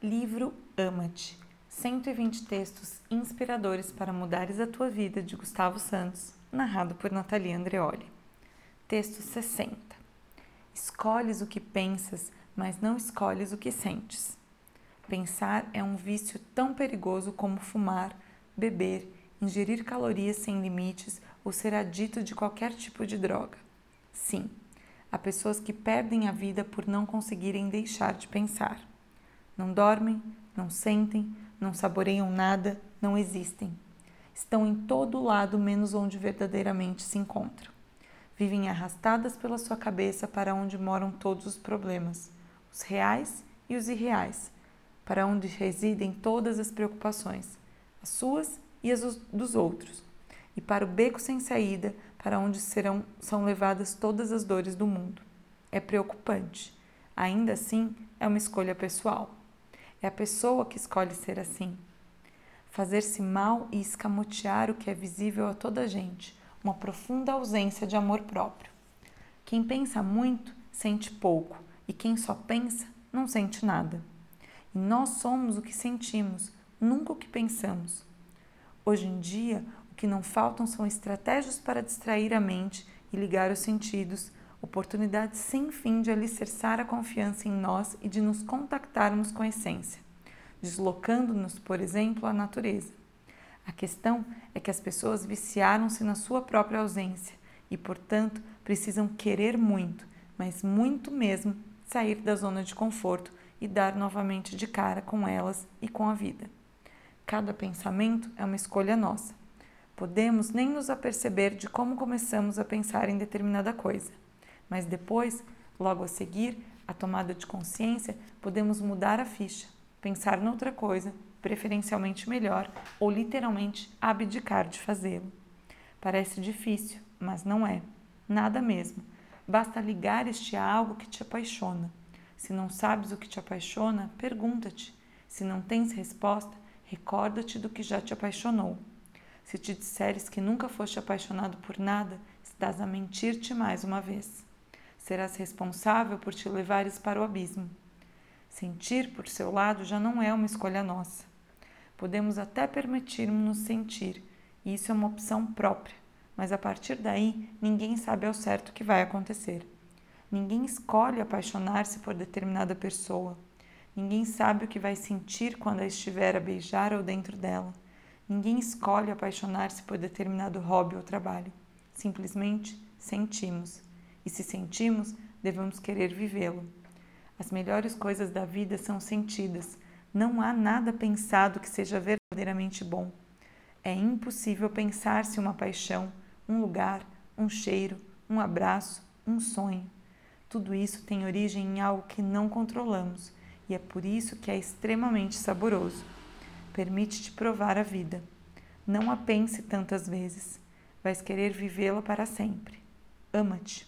Livro Ama-te 120 textos inspiradores para mudares a tua vida de Gustavo Santos, narrado por Natalia Andreoli. Texto 60. Escolhes o que pensas, mas não escolhes o que sentes. Pensar é um vício tão perigoso como fumar, beber, ingerir calorias sem limites ou ser adito de qualquer tipo de droga. Sim, há pessoas que perdem a vida por não conseguirem deixar de pensar. Não dormem, não sentem, não saboreiam nada, não existem. Estão em todo lado menos onde verdadeiramente se encontram. Vivem arrastadas pela sua cabeça para onde moram todos os problemas, os reais e os irreais, para onde residem todas as preocupações, as suas e as dos outros, e para o beco sem saída, para onde serão são levadas todas as dores do mundo. É preocupante. Ainda assim, é uma escolha pessoal. É a pessoa que escolhe ser assim. Fazer-se mal e escamotear o que é visível a toda a gente, uma profunda ausência de amor próprio. Quem pensa muito sente pouco, e quem só pensa não sente nada. E nós somos o que sentimos, nunca o que pensamos. Hoje em dia, o que não faltam são estratégias para distrair a mente e ligar os sentidos, oportunidades sem fim de alicerçar a confiança em nós e de nos contactarmos com a essência, deslocando-nos, por exemplo, à natureza. A questão é que as pessoas viciaram-se na sua própria ausência e, portanto, precisam querer muito, mas muito mesmo, sair da zona de conforto e dar novamente de cara com elas e com a vida. Cada pensamento é uma escolha nossa. Podemos nem nos aperceber de como começamos a pensar em determinada coisa, mas depois, logo a seguir, a tomada de consciência, podemos mudar a ficha, pensar noutra coisa, preferencialmente melhor, ou literalmente abdicar de fazê-lo. Parece difícil, mas não é. Nada mesmo Basta ligar-te a algo que te apaixona. Se não sabes o que te apaixona, pergunta-te. Se não tens resposta, recorda-te do que já te apaixonou. Se te disseres que nunca foste apaixonado por nada, estás a mentir-te mais uma vez. Serás responsável por te levares para o abismo. Sentir por seu lado já não é uma escolha nossa. Podemos até permitir-nos sentir, e isso é uma opção própria mas a partir daí ninguém sabe ao certo o que vai acontecer. Ninguém escolhe apaixonar-se por determinada pessoa. Ninguém sabe o que vai sentir quando a estiver a beijar ou dentro dela. Ninguém escolhe apaixonar-se por determinado hobby ou trabalho. Simplesmente sentimos. E se sentimos, devemos querer vivê-lo. As melhores coisas da vida são sentidas. Não há nada pensado que seja verdadeiramente bom. É impossível pensar-se uma paixão, um lugar, um cheiro, um abraço, um sonho. Tudo isso tem origem em algo que não controlamos e é por isso que é extremamente saboroso. Permite-te provar a vida. Não a pense tantas vezes. Vais querer vivê-la para sempre. Ama-te.